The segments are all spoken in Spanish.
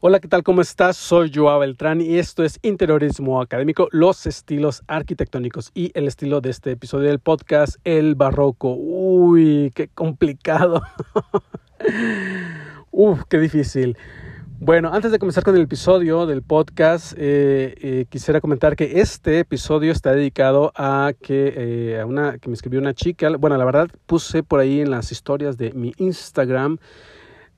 Hola, ¿qué tal? ¿Cómo estás? Soy Joao Beltrán y esto es Interiorismo Académico, los estilos arquitectónicos y el estilo de este episodio del podcast, el barroco. Uy, qué complicado. Uf, qué difícil. Bueno, antes de comenzar con el episodio del podcast, eh, eh, quisiera comentar que este episodio está dedicado a que, eh, a una, que me escribió una chica. Bueno, la verdad puse por ahí en las historias de mi Instagram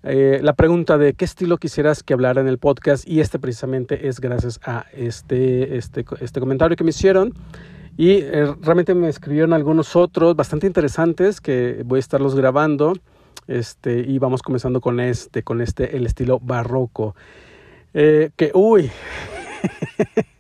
eh, la pregunta de qué estilo quisieras que hablara en el podcast y este precisamente es gracias a este, este, este comentario que me hicieron y eh, realmente me escribieron algunos otros bastante interesantes que voy a estarlos grabando este, y vamos comenzando con este, con este, el estilo barroco. Eh, que, uy,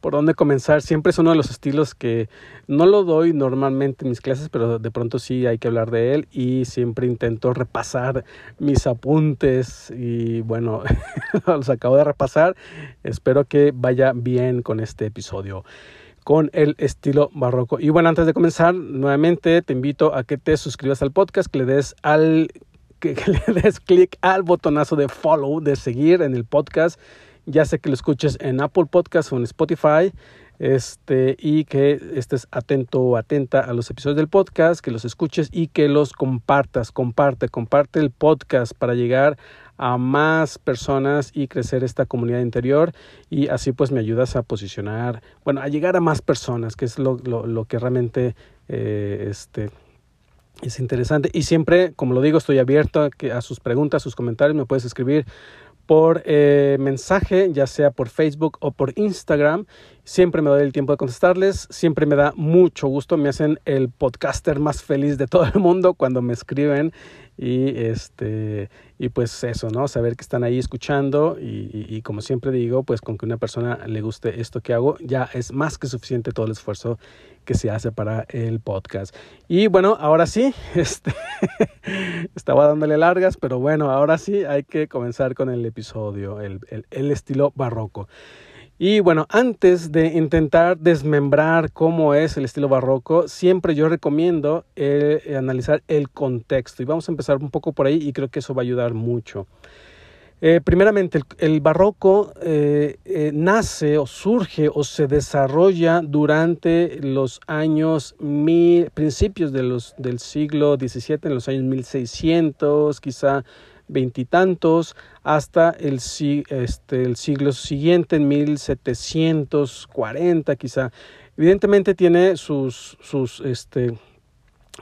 por dónde comenzar. Siempre es uno de los estilos que no lo doy normalmente en mis clases, pero de pronto sí hay que hablar de él y siempre intento repasar mis apuntes y bueno, los acabo de repasar. Espero que vaya bien con este episodio con el estilo barroco. Y bueno, antes de comenzar, nuevamente te invito a que te suscribas al podcast, que le des al que, que le des clic al botonazo de follow, de seguir en el podcast ya sé que lo escuches en Apple Podcast o en Spotify este, y que estés atento o atenta a los episodios del podcast, que los escuches y que los compartas. Comparte, comparte el podcast para llegar a más personas y crecer esta comunidad interior y así pues me ayudas a posicionar, bueno, a llegar a más personas, que es lo, lo, lo que realmente eh, este, es interesante. Y siempre, como lo digo, estoy abierto a, que, a sus preguntas, sus comentarios, me puedes escribir por eh, mensaje, ya sea por Facebook o por Instagram. Siempre me doy el tiempo de contestarles, siempre me da mucho gusto, me hacen el podcaster más feliz de todo el mundo cuando me escriben y este y pues eso, ¿no? Saber que están ahí escuchando y, y, como siempre digo, pues con que una persona le guste esto que hago, ya es más que suficiente todo el esfuerzo que se hace para el podcast. Y bueno, ahora sí, este estaba dándole largas, pero bueno, ahora sí hay que comenzar con el episodio, el, el estilo barroco. Y bueno, antes de intentar desmembrar cómo es el estilo barroco, siempre yo recomiendo eh, analizar el contexto. Y vamos a empezar un poco por ahí y creo que eso va a ayudar mucho. Eh, primeramente, el, barroco eh, eh, nace o surge o se desarrolla durante los años mil, principios de los, del siglo XVII, en los años 1600, quizá veintitantos hasta el, este, el siglo siguiente, en 1740 quizá. Evidentemente tiene este,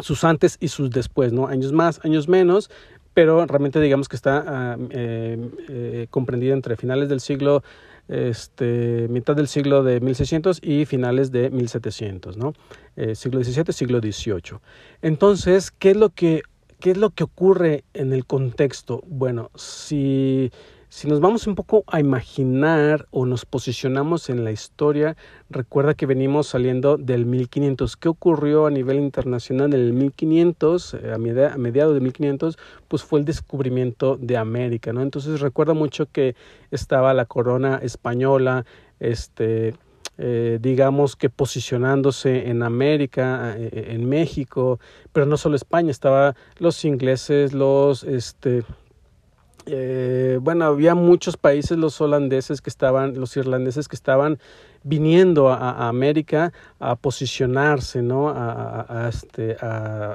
sus antes y sus después. Años más, años menos, pero realmente digamos que está eh, eh, comprendida entre finales del siglo este, mitad del siglo de 1600 y finales de 1700, ¿no? Eh, siglo XVII, siglo XVIII. Entonces, ¿qué es lo que ¿Qué es lo que ocurre en el contexto? Bueno, si, si nos vamos un poco a imaginar o nos posicionamos en la historia, recuerda que venimos saliendo del 1500. ¿Qué ocurrió a nivel internacional en el 1500, eh, a, media, a mediados de 1500? Pues fue el descubrimiento de América, ¿no? Entonces recuerda mucho que estaba la corona española, este eh, digamos que posicionándose en América, eh, en México, pero no solo España, estaba los ingleses, los este eh, bueno, había muchos países, los holandeses que estaban, los irlandeses que estaban viniendo a, América a posicionarse, ¿no? A, este,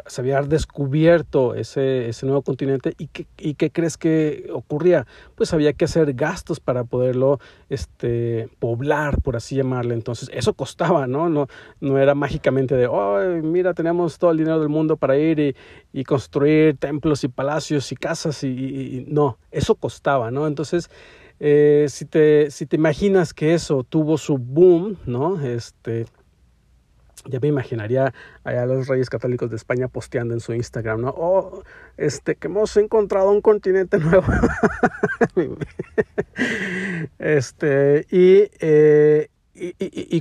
se había descubierto ese, ese nuevo continente y ¿qué, y qué crees que ocurría? Pues había que hacer gastos para poderlo este, poblar, por así llamarle. Entonces, eso costaba, ¿no? No, no era mágicamente de, oh, mira, tenemos todo el dinero del mundo para ir y, y construir templos y palacios y casas y, y, y no, eso costaba, ¿no? Entonces, eh, si, te, imaginas que eso tuvo su boom, ¿no? Este, ya me imaginaría a los reyes católicos de España posteando en su Instagram, ¿no? Oh, este, que hemos encontrado un continente nuevo. este, y, eh,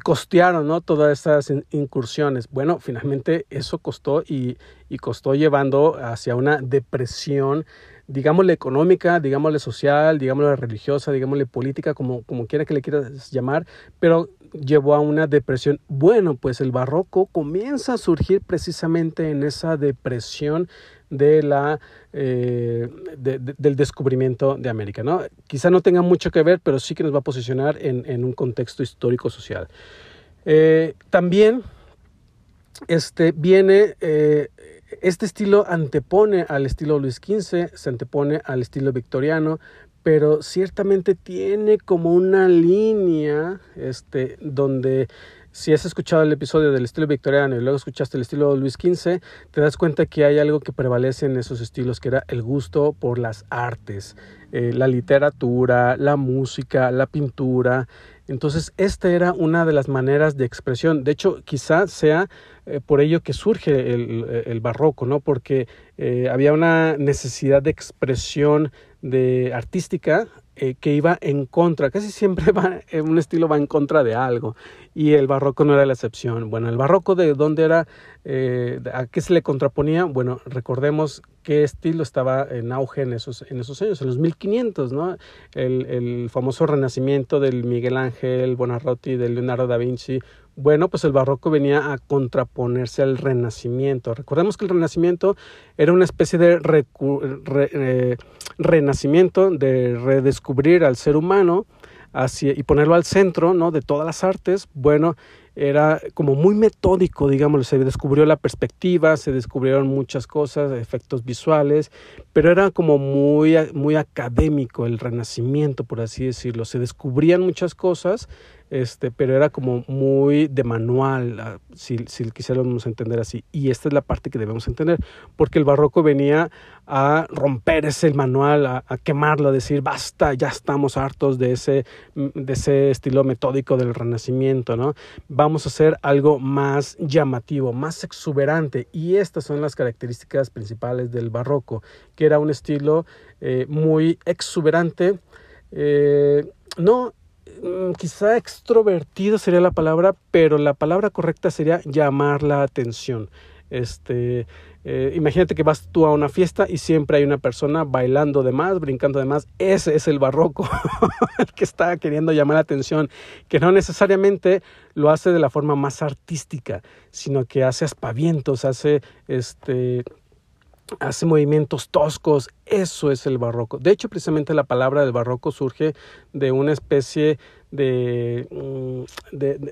costearon, ¿no? Todas esas incursiones. Bueno, finalmente eso costó y costó llevando hacia una depresión digámosle económica, digámosle social, digámosle religiosa, digámosle política, como, como quiera que le quieras llamar, pero llevó a una depresión. Bueno, pues el barroco comienza a surgir precisamente en esa depresión de la, eh, del descubrimiento de América. ¿no? Quizá no tenga mucho que ver, pero sí que nos va a posicionar en, un contexto histórico-social. Eh, también este, viene, eh, este estilo antepone al estilo Luis XV, se antepone al estilo victoriano, pero ciertamente tiene como una línea este, donde si has escuchado el episodio del estilo victoriano y luego escuchaste el estilo Luis XV, te das cuenta que hay algo que prevalece en esos estilos, que era el gusto por las artes, eh, la literatura, la música, la pintura. Entonces, esta era una de las maneras de expresión. De hecho, quizás sea eh, por ello que surge el, barroco, ¿no? Porque eh, había una necesidad de expresión de artística eh, que iba en contra, casi siempre va, un estilo va en contra de algo y el barroco no era la excepción. Bueno, el barroco de dónde era, eh, a qué se le contraponía, bueno, recordemos qué estilo estaba en auge en esos, en esos años, en los 1500, ¿no? El, el famoso renacimiento del Miguel Ángel, Buonarroti, del Leonardo da Vinci, bueno, pues el barroco venía a contraponerse al renacimiento. Recordemos que el renacimiento era una especie de eh, renacimiento, de redescubrir al ser humano y ponerlo al centro ¿no? de todas las artes. Bueno, era como muy metódico, digamos, se descubrió la perspectiva, se descubrieron muchas cosas, efectos visuales, pero era como muy, muy académico el renacimiento, por así decirlo. Se descubrían muchas cosas este, pero era como muy de manual, ah, si, si quisiéramos entender así. Y esta es la parte que debemos entender, porque el barroco venía a romper ese manual, a, quemarlo, a decir, basta, ya estamos hartos de ese, de ese estilo metódico del renacimiento, ¿no? A hacer algo más llamativo, más exuberante. Y estas son las características principales del barroco, que era un estilo eh, muy exuberante, eh, no Mm, quizá extrovertido sería la palabra, pero la palabra correcta sería llamar la atención. Este, eh, imagínate que vas tú a una fiesta y siempre hay una persona bailando de más, brincando de más. Ese es el barroco, que está queriendo llamar la atención, que no necesariamente lo hace de la forma más artística, sino que hace aspavientos, hace este, hace movimientos toscos, eso es el barroco. De hecho, precisamente la palabra del barroco surge de una especie de, mm,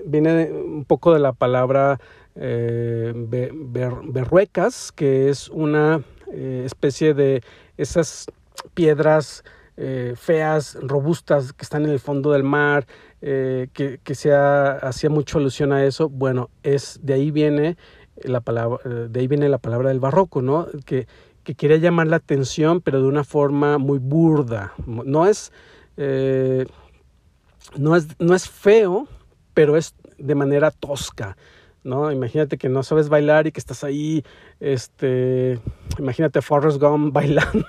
viene un poco de la palabra eh, berruecas, que es una eh, especie de esas piedras eh, feas, robustas, que están en el fondo del mar, que, que se hacía mucho alusión a eso. Bueno, es de ahí viene la palabra, eh, de ahí viene la palabra del barroco, ¿no? Que, que quería llamar la atención, pero de una forma muy burda. No es, eh, no es, no es feo, pero es de manera tosca. ¿No? Imagínate que no sabes bailar y que estás ahí, este, imagínate Forrest Gump bailando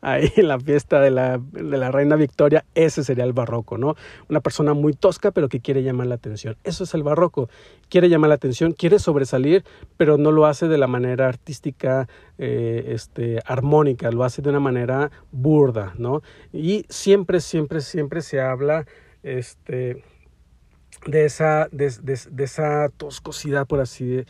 ahí en la fiesta de la, de la reina Victoria, ese sería el barroco, ¿no? Una persona muy tosca pero que quiere llamar la atención, eso es el barroco, quiere llamar la atención, quiere sobresalir, pero no lo hace de la manera artística, eh, este, armónica, lo hace de una manera burda, ¿no? Y siempre, siempre, siempre se habla, este, de esa, de, esa toscosidad, por así,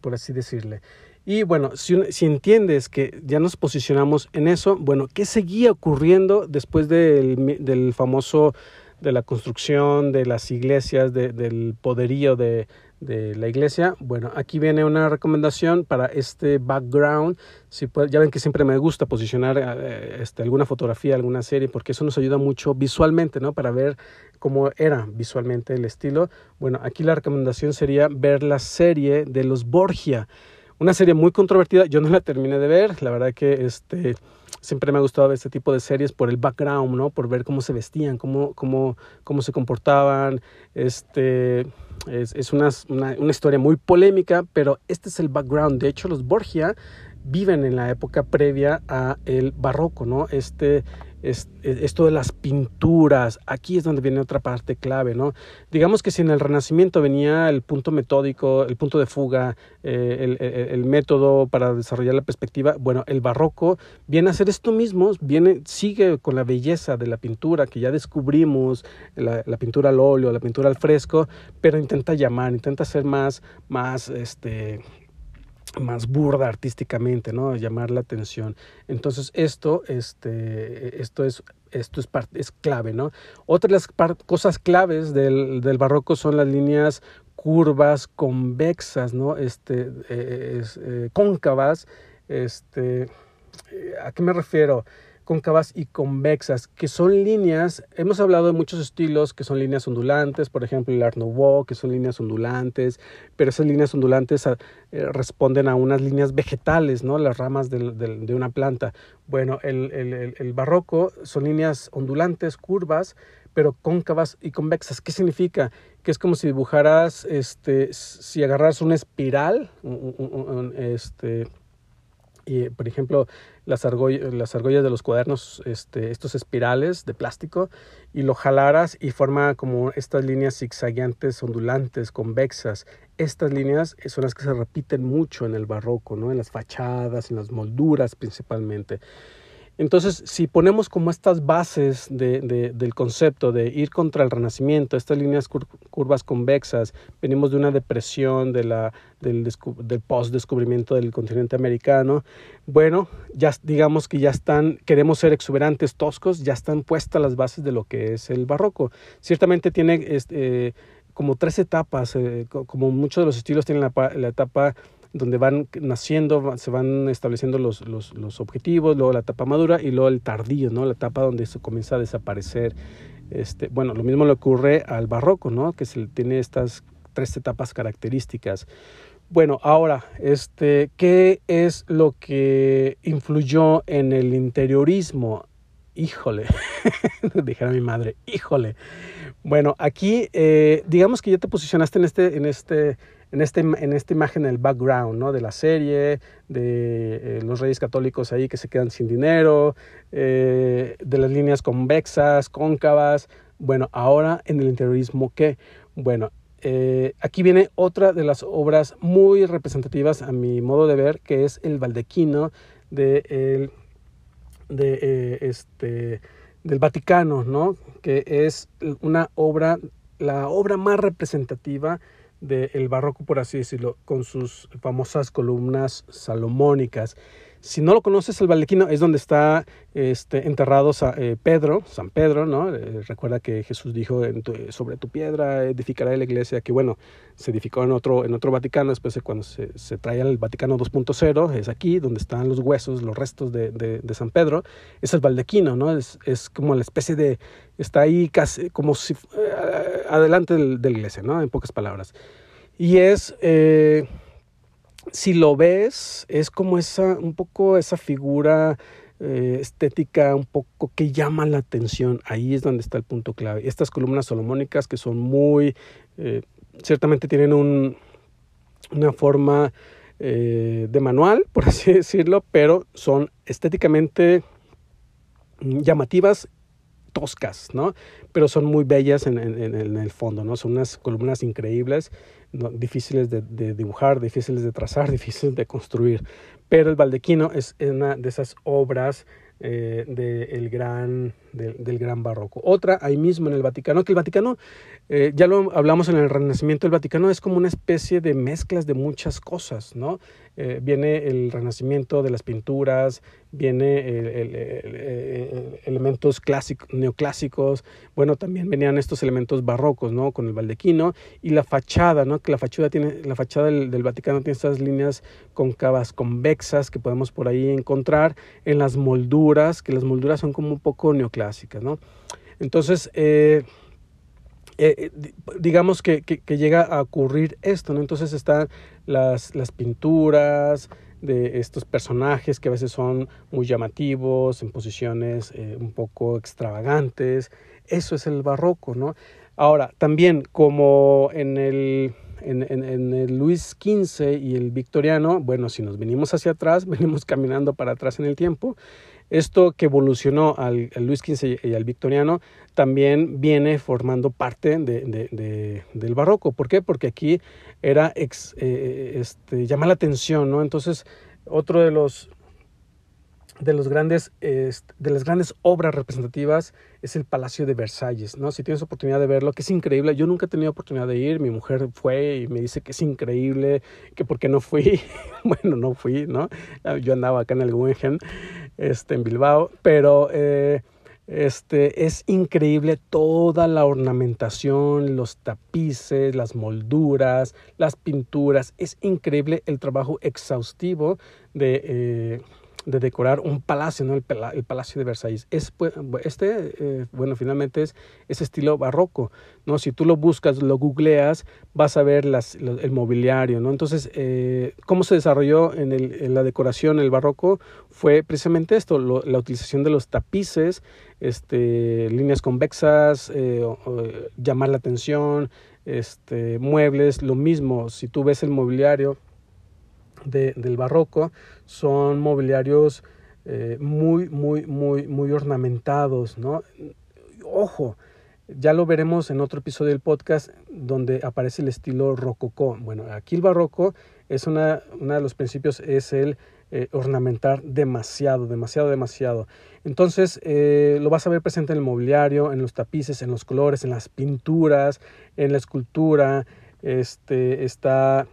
por así decirle. Y bueno, si, si, entiendes que ya nos posicionamos en eso, bueno, ¿qué seguía ocurriendo después del, del famoso, de la construcción de las iglesias, del poderío de, de la iglesia. Bueno, aquí viene una recomendación para este background. Si ya ven que siempre me gusta posicionar eh, este, alguna fotografía, alguna serie, porque eso nos ayuda mucho visualmente, ¿no? Para ver cómo era visualmente el estilo. Bueno, aquí la recomendación sería ver la serie de los Borgia. Una serie muy controvertida, yo no la terminé de ver, la verdad que este, siempre me ha gustado ver este tipo de series por el background, ¿no? Por ver cómo se vestían, cómo, cómo, cómo se comportaban, este es, una, una, historia muy polémica, pero este es el background. De hecho, los Borgia viven en la época previa a el barroco, ¿no? Este esto de las pinturas, aquí es donde viene otra parte clave, ¿no? Digamos que si en el Renacimiento venía el punto metódico, el punto de fuga, eh, el, método para desarrollar la perspectiva, bueno, el barroco viene a hacer esto mismo, viene, sigue con la belleza de la pintura que ya descubrimos, la, la pintura al óleo, la pintura al fresco, pero intenta llamar, intenta ser más, más, este, más burda artísticamente, ¿no? Llamar la atención. Entonces, esto, este, esto es, esto es, parte, es clave, ¿no? Otras cosas claves del, del, barroco son las líneas curvas convexas, ¿no? Este, eh, eh, cóncavas, este, eh, ¿a qué me refiero? Cóncavas y convexas, que son líneas, hemos hablado de muchos estilos que son líneas ondulantes, por ejemplo el Art Nouveau, que son líneas ondulantes, pero esas líneas ondulantes ah, eh, responden a unas líneas vegetales, ¿no? las ramas de una planta. Bueno, el, barroco son líneas ondulantes, curvas, pero cóncavas y convexas. ¿Qué significa? Que es como si dibujaras, este, si agarras una espiral, este, y, por ejemplo, las, las argollas de los cuadernos, este, estos espirales de plástico, y lo jalaras y forma como estas líneas zigzagueantes, ondulantes, convexas. Estas líneas son las que se repiten mucho en el barroco, ¿no? en las fachadas, en las molduras principalmente. Entonces, si ponemos como estas bases del concepto de ir contra el renacimiento, estas líneas curvas convexas, venimos de una depresión del, post-descubrimiento del continente americano, bueno, ya digamos que ya están, queremos ser exuberantes, toscos, ya están puestas las bases de lo que es el barroco. Ciertamente tiene este, como tres etapas, eh, como muchos de los estilos tienen la etapa donde van naciendo, se van estableciendo los, los, los, objetivos, luego la etapa madura y luego el tardío, ¿no? La etapa donde eso comienza a desaparecer. Este, bueno, lo mismo le ocurre al barroco, ¿no? Que se tiene estas tres etapas características. Bueno, ahora, este, ¿qué es lo que influyó en el interiorismo? Híjole, dijera mi madre, híjole. Bueno, aquí eh, digamos que ya te posicionaste en este, en este en, este, en esta imagen el background ¿no? de la serie, de eh, los reyes católicos ahí que se quedan sin dinero, eh, de las líneas convexas, cóncavas. Bueno, ahora en el interiorismo, ¿qué? Bueno, eh, aquí viene otra de las obras muy representativas a mi modo de ver, que es el baldequino de de, este, del Vaticano, ¿no? que es una obra, la obra más representativa del barroco, por así decirlo, con sus famosas columnas salomónicas. Si no lo conoces, el Balequino es donde está este, enterrado eh, Pedro, San Pedro, ¿no? Eh, recuerda que Jesús dijo, sobre tu piedra edificará la iglesia, que bueno, se edificó en otro, en otro Vaticano, después de cuando se, se trae al Vaticano 2.0, es aquí donde están los huesos, los restos de, de, San Pedro, es el Baldequino, ¿no? Es, es, como la especie de, está ahí casi como si, eh, adelante de, la iglesia, ¿no? En pocas palabras. Y es si lo ves, es como esa, un poco esa figura eh, estética un poco que llama la atención. Ahí es donde está el punto clave. Estas columnas solomónicas que son muy, eh, ciertamente tienen un, una forma eh, de manual, por así decirlo, pero son estéticamente llamativas toscas, ¿no? Pero son muy bellas en, el fondo, ¿no? Son unas columnas increíbles difíciles de, dibujar, difíciles de trazar, difíciles de construir. Pero el baldequino es una de esas obras eh, del, gran, del gran barroco. Otra ahí mismo en el Vaticano, que el Vaticano, eh, ya lo hablamos en el Renacimiento, el Vaticano es como una especie de mezclas de muchas cosas, ¿no? Eh, viene el renacimiento de las pinturas, viene el, elementos clásicos, neoclásicos, bueno, también venían estos elementos barrocos, ¿no? Con el baldequino y la fachada, ¿no? Que la fachada, tiene, la fachada del, del Vaticano tiene estas líneas cóncavas convexas que podemos por ahí encontrar en las molduras, que las molduras son como un poco neoclásicas, ¿no? Entonces, eh, eh, digamos que, llega a ocurrir esto, ¿no? Entonces están las, pinturas de estos personajes que a veces son muy llamativos, en posiciones eh, un poco extravagantes. Eso es el barroco, ¿no? Ahora, también como en el en, el Luis XV y el victoriano, bueno, si nos venimos hacia atrás, venimos caminando para atrás en el tiempo. Esto que evolucionó al, Luis XV y al victoriano también viene formando parte de, de, del barroco. ¿Por qué? Porque aquí era eh, este, llama la atención, ¿no? Entonces, otro de los de, los grandes, de las grandes obras representativas es el Palacio de Versalles, ¿no? Si tienes oportunidad de verlo, que es increíble. Yo nunca he tenido oportunidad de ir, mi mujer fue y me dice que es increíble, que por qué no fui. bueno, no fui, ¿no? Yo andaba acá en el Guggenheim, este, en Bilbao, pero... Eh, este, es increíble toda la ornamentación, los tapices, las molduras, las pinturas. Es increíble el trabajo exhaustivo de, eh, de decorar un palacio, ¿no? el, el Palacio de Versalles. Es, este, eh, bueno, finalmente es ese estilo barroco, ¿no? Si tú lo buscas, lo googleas, vas a ver las, el mobiliario, ¿no? Entonces, eh, ¿cómo se desarrolló en, el, en, la decoración el barroco? Fue precisamente esto, la utilización de los tapices, este, líneas convexas, eh, llamar la atención, este, muebles, lo mismo, si tú ves el mobiliario, de, del barroco son mobiliarios eh, muy, muy, muy, muy ornamentados, ¿no? Ojo, ya lo veremos en otro episodio del podcast donde aparece el estilo rococó. Bueno, aquí el barroco es una, uno de los principios, es el eh, ornamentar demasiado, demasiado, demasiado. Entonces eh, lo vas a ver presente en el mobiliario, en los tapices, en los colores, en las pinturas, en la escultura. Este está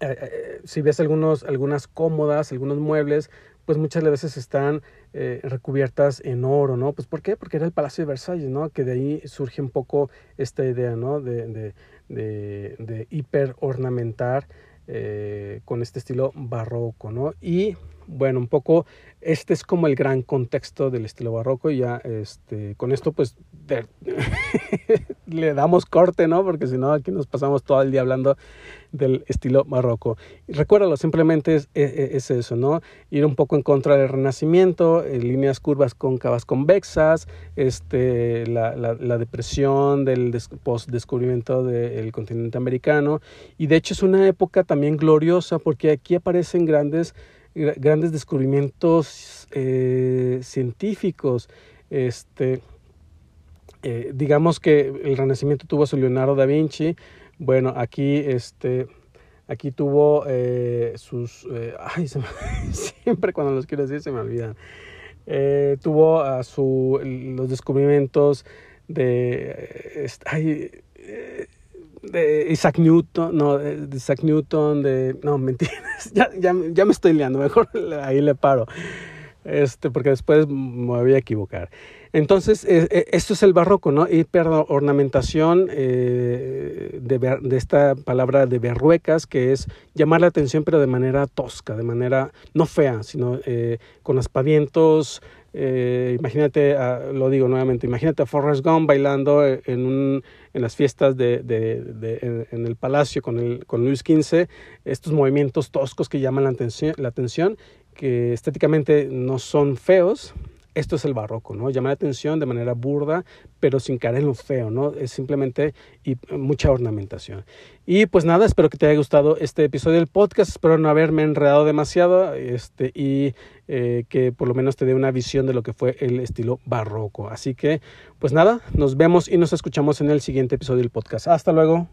eh, eh, si ves algunos, algunas cómodas, algunos muebles, pues muchas veces están eh, recubiertas en oro, ¿no? Pues ¿por qué? Porque era el Palacio de Versalles, ¿no? Que de ahí surge un poco esta idea, ¿no? De, de, de, hiper ornamentar con este estilo barroco, ¿no? Y bueno, un poco este es como el gran contexto del estilo barroco y ya este, con esto pues le damos corte, ¿no? Porque si no aquí nos pasamos todo el día hablando del estilo barroco. recuérdalo, simplemente es, e, e, es, eso, ¿no? Ir un poco en contra del renacimiento, en líneas curvas cóncavas convexas, este, la, la, la depresión del post-descubrimiento del continente americano y de hecho es una época también gloriosa porque aquí aparecen grandes grandes descubrimientos eh, científicos. Este, eh, digamos que el Renacimiento tuvo a su Leonardo da Vinci. Bueno, aquí, este, aquí tuvo eh, sus... ay, siempre cuando los quiero decir se me olvidan. tuvo a su, los descubrimientos de... Ay, de Isaac Newton, no, de Isaac Newton, de, no, mentiras, ya, ya, ya me estoy liando, mejor ahí le paro, este, porque después me voy a equivocar. Entonces, eh, eh, esto es el barroco, ¿no? ornamentación eh, de, de, esta palabra de berruecas, que es llamar la atención, pero de manera tosca, de manera no fea, sino con aspavientos, eh, imagínate, lo digo nuevamente, imagínate a Forrest Gump bailando en, un, en las fiestas de, de en, el palacio con, el, con Luis XV, estos movimientos toscos que llaman la atención, la atención, que estéticamente no son feos, esto es el barroco, ¿no? Llamar la atención de manera burda, pero sin caer en lo feo, ¿no? Es simplemente y mucha ornamentación. Y pues nada, espero que te haya gustado este episodio del podcast, espero no haberme enredado demasiado este, y eh, que por lo menos te dé una visión de lo que fue el estilo barroco. Así que, pues nada, nos vemos y nos escuchamos en el siguiente episodio del podcast. Hasta luego.